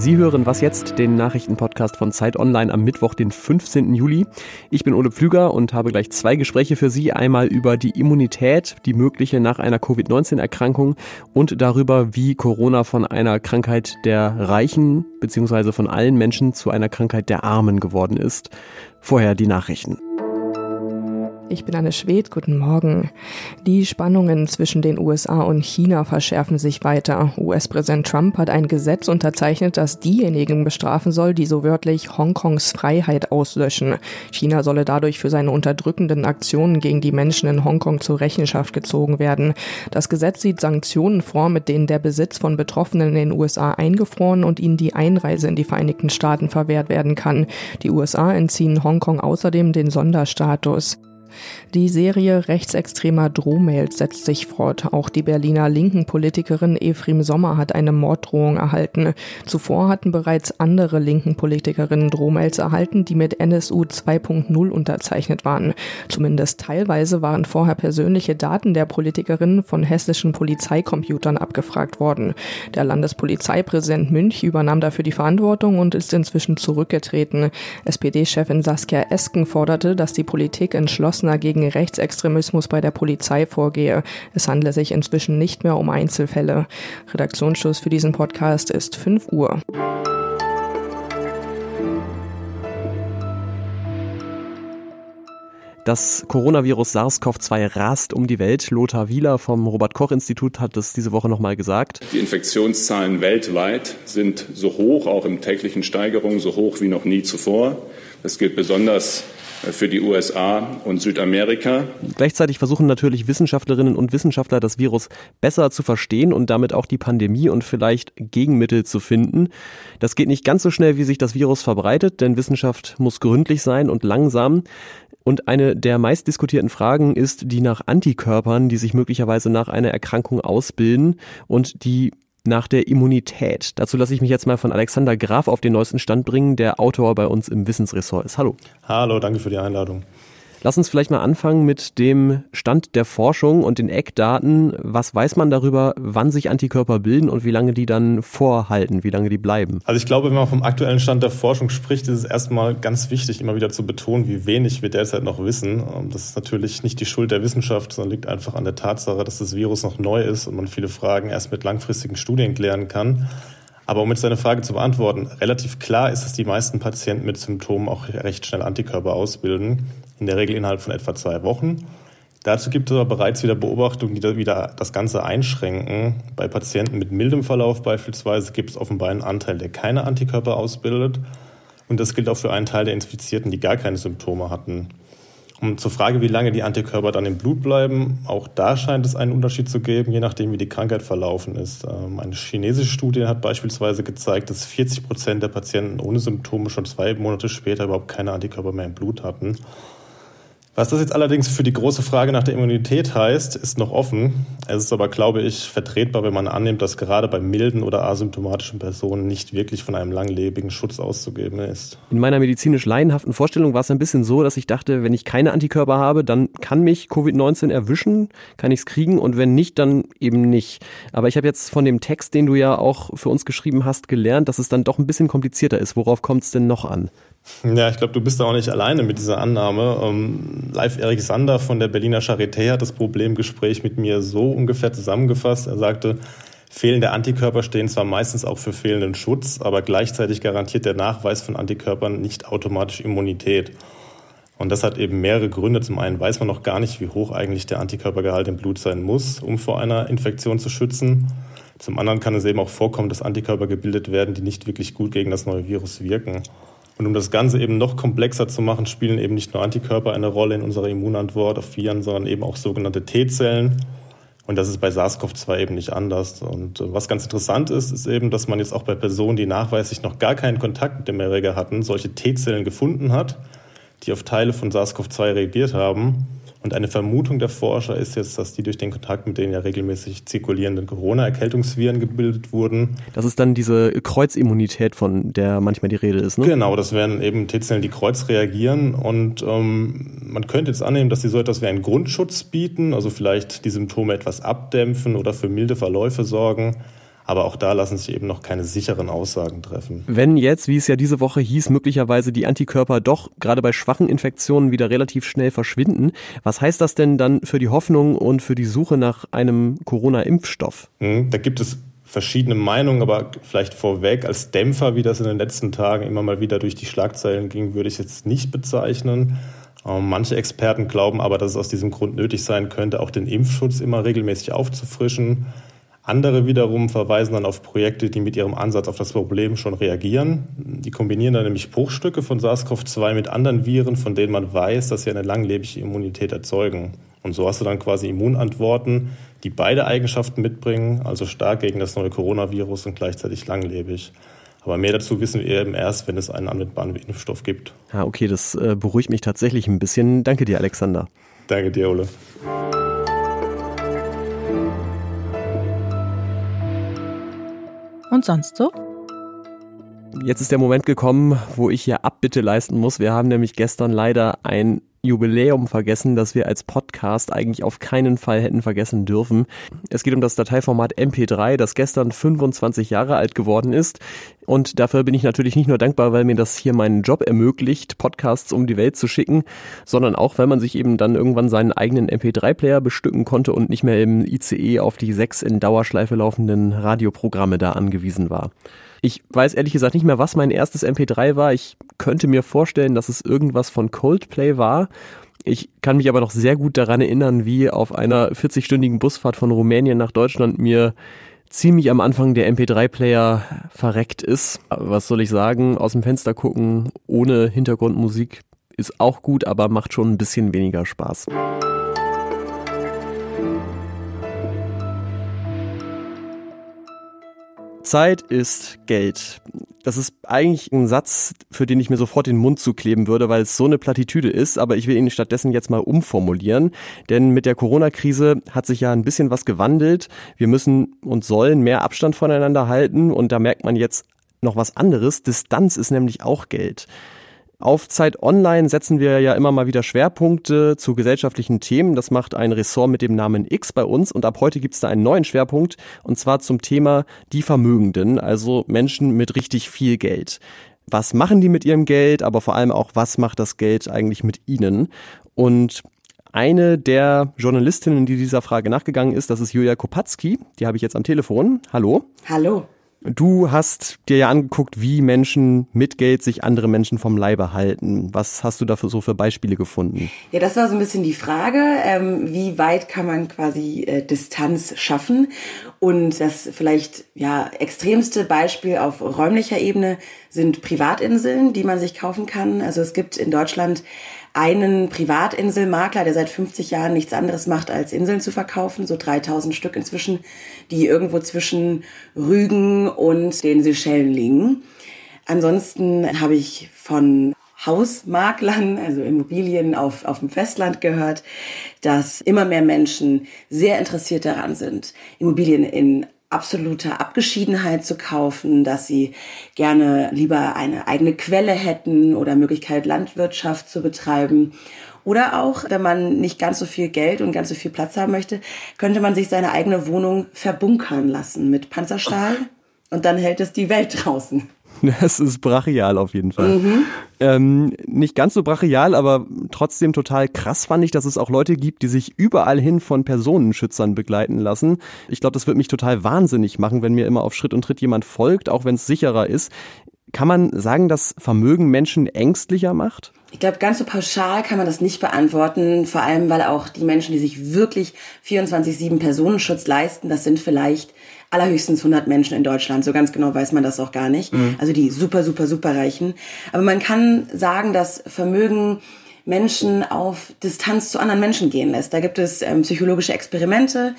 Sie hören was jetzt, den Nachrichtenpodcast von Zeit Online am Mittwoch, den 15. Juli. Ich bin Ole Pflüger und habe gleich zwei Gespräche für Sie. Einmal über die Immunität, die mögliche nach einer Covid-19-Erkrankung und darüber, wie Corona von einer Krankheit der Reichen bzw. von allen Menschen zu einer Krankheit der Armen geworden ist. Vorher die Nachrichten. Ich bin Anne Schwed, guten Morgen. Die Spannungen zwischen den USA und China verschärfen sich weiter. US-Präsident Trump hat ein Gesetz unterzeichnet, das diejenigen bestrafen soll, die so wörtlich Hongkongs Freiheit auslöschen. China solle dadurch für seine unterdrückenden Aktionen gegen die Menschen in Hongkong zur Rechenschaft gezogen werden. Das Gesetz sieht Sanktionen vor, mit denen der Besitz von Betroffenen in den USA eingefroren und ihnen die Einreise in die Vereinigten Staaten verwehrt werden kann. Die USA entziehen Hongkong außerdem den Sonderstatus. Die Serie rechtsextremer Drohmails setzt sich fort. Auch die Berliner linken Politikerin Efrim Sommer hat eine Morddrohung erhalten. Zuvor hatten bereits andere linken Politikerinnen Drohmails erhalten, die mit NSU 2.0 unterzeichnet waren. Zumindest teilweise waren vorher persönliche Daten der Politikerin von hessischen Polizeicomputern abgefragt worden. Der Landespolizeipräsident Münch übernahm dafür die Verantwortung und ist inzwischen zurückgetreten. SPD-Chefin Saskia Esken forderte, dass die Politik entschlossen entschlossener gegen Rechtsextremismus bei der Polizei vorgehe. Es handle sich inzwischen nicht mehr um Einzelfälle. Redaktionsschluss für diesen Podcast ist 5 Uhr. Das Coronavirus SARS-CoV-2 rast um die Welt. Lothar Wieler vom Robert-Koch-Institut hat es diese Woche nochmal gesagt. Die Infektionszahlen weltweit sind so hoch, auch im täglichen Steigerungen, so hoch wie noch nie zuvor. Das gilt besonders für die USA und Südamerika. Gleichzeitig versuchen natürlich Wissenschaftlerinnen und Wissenschaftler das Virus besser zu verstehen und damit auch die Pandemie und vielleicht Gegenmittel zu finden. Das geht nicht ganz so schnell, wie sich das Virus verbreitet, denn Wissenschaft muss gründlich sein und langsam. Und eine der meistdiskutierten Fragen ist die nach Antikörpern, die sich möglicherweise nach einer Erkrankung ausbilden und die nach der Immunität. Dazu lasse ich mich jetzt mal von Alexander Graf auf den neuesten Stand bringen, der Autor bei uns im Wissensressort ist. Hallo. Hallo, danke für die Einladung. Lass uns vielleicht mal anfangen mit dem Stand der Forschung und den Eckdaten. Was weiß man darüber, wann sich Antikörper bilden und wie lange die dann vorhalten, wie lange die bleiben? Also ich glaube, wenn man vom aktuellen Stand der Forschung spricht, ist es erstmal ganz wichtig, immer wieder zu betonen, wie wenig wir derzeit noch wissen. Das ist natürlich nicht die Schuld der Wissenschaft, sondern liegt einfach an der Tatsache, dass das Virus noch neu ist und man viele Fragen erst mit langfristigen Studien klären kann. Aber um jetzt deine Frage zu beantworten, relativ klar ist, dass die meisten Patienten mit Symptomen auch recht schnell Antikörper ausbilden in der Regel innerhalb von etwa zwei Wochen. Dazu gibt es aber bereits wieder Beobachtungen, die da wieder das Ganze einschränken. Bei Patienten mit mildem Verlauf beispielsweise gibt es offenbar einen Anteil, der keine Antikörper ausbildet. Und das gilt auch für einen Teil der Infizierten, die gar keine Symptome hatten. Und zur Frage, wie lange die Antikörper dann im Blut bleiben, auch da scheint es einen Unterschied zu geben, je nachdem, wie die Krankheit verlaufen ist. Ähm, eine chinesische Studie hat beispielsweise gezeigt, dass 40 Prozent der Patienten ohne Symptome schon zwei Monate später überhaupt keine Antikörper mehr im Blut hatten. Was das jetzt allerdings für die große Frage nach der Immunität heißt, ist noch offen. Es ist aber, glaube ich, vertretbar, wenn man annimmt, dass gerade bei milden oder asymptomatischen Personen nicht wirklich von einem langlebigen Schutz auszugeben ist. In meiner medizinisch laienhaften Vorstellung war es ein bisschen so, dass ich dachte, wenn ich keine Antikörper habe, dann kann mich Covid-19 erwischen, kann ich es kriegen und wenn nicht, dann eben nicht. Aber ich habe jetzt von dem Text, den du ja auch für uns geschrieben hast, gelernt, dass es dann doch ein bisschen komplizierter ist. Worauf kommt es denn noch an? Ja, ich glaube, du bist da auch nicht alleine mit dieser Annahme. Ähm, Live Erik Sander von der Berliner Charité hat das Problemgespräch mit mir so ungefähr zusammengefasst. Er sagte, fehlende Antikörper stehen zwar meistens auch für fehlenden Schutz, aber gleichzeitig garantiert der Nachweis von Antikörpern nicht automatisch Immunität. Und das hat eben mehrere Gründe. Zum einen weiß man noch gar nicht, wie hoch eigentlich der Antikörpergehalt im Blut sein muss, um vor einer Infektion zu schützen. Zum anderen kann es eben auch vorkommen, dass Antikörper gebildet werden, die nicht wirklich gut gegen das neue Virus wirken. Und um das Ganze eben noch komplexer zu machen, spielen eben nicht nur Antikörper eine Rolle in unserer Immunantwort auf Viren, sondern eben auch sogenannte T-Zellen. Und das ist bei SARS-CoV-2 eben nicht anders. Und äh, was ganz interessant ist, ist eben, dass man jetzt auch bei Personen, die nachweislich noch gar keinen Kontakt mit dem Erreger hatten, solche T-Zellen gefunden hat, die auf Teile von SARS-CoV-2 reagiert haben. Und eine Vermutung der Forscher ist jetzt, dass die durch den Kontakt mit den ja regelmäßig zirkulierenden Corona-Erkältungsviren gebildet wurden. Das ist dann diese Kreuzimmunität, von der manchmal die Rede ist, ne? Genau, das wären eben T-Zellen, die kreuz reagieren. Und ähm, man könnte jetzt annehmen, dass sie so etwas wie einen Grundschutz bieten, also vielleicht die Symptome etwas abdämpfen oder für milde Verläufe sorgen. Aber auch da lassen sich eben noch keine sicheren Aussagen treffen. Wenn jetzt, wie es ja diese Woche hieß, möglicherweise die Antikörper doch gerade bei schwachen Infektionen wieder relativ schnell verschwinden, was heißt das denn dann für die Hoffnung und für die Suche nach einem Corona-Impfstoff? Hm, da gibt es verschiedene Meinungen, aber vielleicht vorweg als Dämpfer, wie das in den letzten Tagen immer mal wieder durch die Schlagzeilen ging, würde ich es jetzt nicht bezeichnen. Ähm, manche Experten glauben aber, dass es aus diesem Grund nötig sein könnte, auch den Impfschutz immer regelmäßig aufzufrischen. Andere wiederum verweisen dann auf Projekte, die mit ihrem Ansatz auf das Problem schon reagieren. Die kombinieren dann nämlich Bruchstücke von SARS-CoV-2 mit anderen Viren, von denen man weiß, dass sie eine langlebige Immunität erzeugen. Und so hast du dann quasi Immunantworten, die beide Eigenschaften mitbringen, also stark gegen das neue Coronavirus und gleichzeitig langlebig. Aber mehr dazu wissen wir eben erst, wenn es einen anwendbaren Impfstoff gibt. Ah, okay, das äh, beruhigt mich tatsächlich ein bisschen. Danke dir, Alexander. Danke dir, Ole. Und sonst so? Jetzt ist der Moment gekommen, wo ich hier Abbitte leisten muss. Wir haben nämlich gestern leider ein Jubiläum vergessen, das wir als Podcast eigentlich auf keinen Fall hätten vergessen dürfen. Es geht um das Dateiformat MP3, das gestern 25 Jahre alt geworden ist. Und dafür bin ich natürlich nicht nur dankbar, weil mir das hier meinen Job ermöglicht, Podcasts um die Welt zu schicken, sondern auch, weil man sich eben dann irgendwann seinen eigenen MP3-Player bestücken konnte und nicht mehr im ICE auf die sechs in Dauerschleife laufenden Radioprogramme da angewiesen war. Ich weiß ehrlich gesagt nicht mehr, was mein erstes MP3 war. Ich könnte mir vorstellen, dass es irgendwas von Coldplay war. Ich kann mich aber noch sehr gut daran erinnern, wie auf einer 40-stündigen Busfahrt von Rumänien nach Deutschland mir ziemlich am Anfang der MP3-Player verreckt ist. Was soll ich sagen? Aus dem Fenster gucken ohne Hintergrundmusik ist auch gut, aber macht schon ein bisschen weniger Spaß. Zeit ist Geld. Das ist eigentlich ein Satz, für den ich mir sofort den Mund zukleben würde, weil es so eine Plattitüde ist, aber ich will ihn stattdessen jetzt mal umformulieren, denn mit der Corona-Krise hat sich ja ein bisschen was gewandelt. Wir müssen und sollen mehr Abstand voneinander halten und da merkt man jetzt noch was anderes. Distanz ist nämlich auch Geld. Auf Zeit Online setzen wir ja immer mal wieder Schwerpunkte zu gesellschaftlichen Themen. Das macht ein Ressort mit dem Namen X bei uns und ab heute gibt es da einen neuen Schwerpunkt und zwar zum Thema die Vermögenden, also Menschen mit richtig viel Geld. Was machen die mit ihrem Geld, aber vor allem auch, was macht das Geld eigentlich mit ihnen? Und eine der Journalistinnen, die dieser Frage nachgegangen ist, das ist Julia Kopatzki. Die habe ich jetzt am Telefon. Hallo. Hallo. Du hast dir ja angeguckt, wie Menschen mit Geld sich andere Menschen vom Leibe halten. Was hast du dafür so für Beispiele gefunden? Ja, das war so ein bisschen die Frage, ähm, wie weit kann man quasi äh, Distanz schaffen? Und das vielleicht ja extremste Beispiel auf räumlicher Ebene sind Privatinseln, die man sich kaufen kann. Also es gibt in Deutschland einen Privatinselmakler, der seit 50 Jahren nichts anderes macht, als Inseln zu verkaufen, so 3000 Stück inzwischen, die irgendwo zwischen Rügen und den Seychellen liegen. Ansonsten habe ich von Hausmaklern, also Immobilien auf, auf dem Festland gehört, dass immer mehr Menschen sehr interessiert daran sind, Immobilien in absoluter Abgeschiedenheit zu kaufen, dass sie gerne lieber eine eigene Quelle hätten oder Möglichkeit Landwirtschaft zu betreiben. Oder auch, wenn man nicht ganz so viel Geld und ganz so viel Platz haben möchte, könnte man sich seine eigene Wohnung verbunkern lassen mit Panzerstahl und dann hält es die Welt draußen. Das ist brachial auf jeden Fall. Mhm. Ähm, nicht ganz so brachial, aber trotzdem total krass fand ich, dass es auch Leute gibt, die sich überall hin von Personenschützern begleiten lassen. Ich glaube, das wird mich total wahnsinnig machen, wenn mir immer auf Schritt und Tritt jemand folgt, auch wenn es sicherer ist. Kann man sagen, dass Vermögen Menschen ängstlicher macht? Ich glaube, ganz so pauschal kann man das nicht beantworten, vor allem weil auch die Menschen, die sich wirklich 24-7 Personenschutz leisten, das sind vielleicht allerhöchstens 100 Menschen in Deutschland. So ganz genau weiß man das auch gar nicht. Mhm. Also die super, super, super Reichen. Aber man kann sagen, dass Vermögen Menschen auf Distanz zu anderen Menschen gehen lässt. Da gibt es ähm, psychologische Experimente,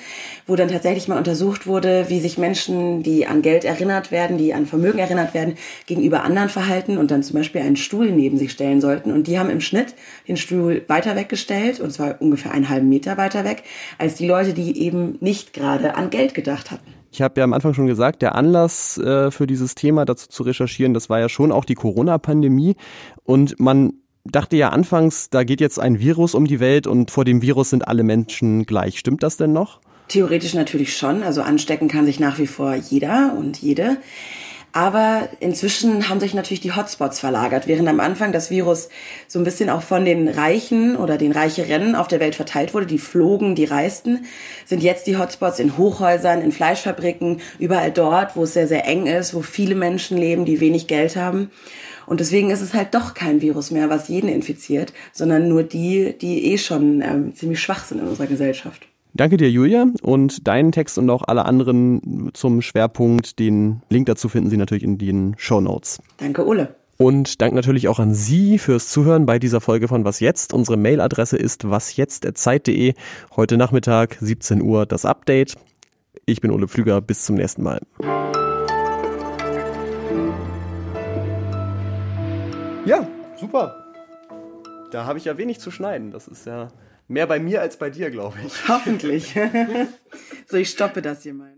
wo dann tatsächlich mal untersucht wurde, wie sich Menschen, die an Geld erinnert werden, die an Vermögen erinnert werden, gegenüber anderen verhalten und dann zum Beispiel einen Stuhl neben sich stellen sollten. Und die haben im Schnitt den Stuhl weiter weggestellt, und zwar ungefähr einen halben Meter weiter weg, als die Leute, die eben nicht gerade an Geld gedacht hatten. Ich habe ja am Anfang schon gesagt, der Anlass äh, für dieses Thema dazu zu recherchieren, das war ja schon auch die Corona-Pandemie. Und man dachte ja anfangs, da geht jetzt ein Virus um die Welt und vor dem Virus sind alle Menschen gleich. Stimmt das denn noch? Theoretisch natürlich schon. Also anstecken kann sich nach wie vor jeder und jede. Aber inzwischen haben sich natürlich die Hotspots verlagert. Während am Anfang das Virus so ein bisschen auch von den Reichen oder den Reicheren auf der Welt verteilt wurde, die flogen, die reisten, sind jetzt die Hotspots in Hochhäusern, in Fleischfabriken, überall dort, wo es sehr, sehr eng ist, wo viele Menschen leben, die wenig Geld haben. Und deswegen ist es halt doch kein Virus mehr, was jeden infiziert, sondern nur die, die eh schon ähm, ziemlich schwach sind in unserer Gesellschaft. Danke dir, Julia. Und deinen Text und auch alle anderen zum Schwerpunkt, den Link dazu finden Sie natürlich in den Show Notes. Danke, Ole. Und Dank natürlich auch an Sie fürs Zuhören bei dieser Folge von Was Jetzt. Unsere Mailadresse ist wasjetzt.zeit.de. Heute Nachmittag, 17 Uhr, das Update. Ich bin Ole Pflüger. Bis zum nächsten Mal. Ja, super. Da habe ich ja wenig zu schneiden. Das ist ja Mehr bei mir als bei dir, glaube ich. Hoffentlich. so, ich stoppe das hier mal.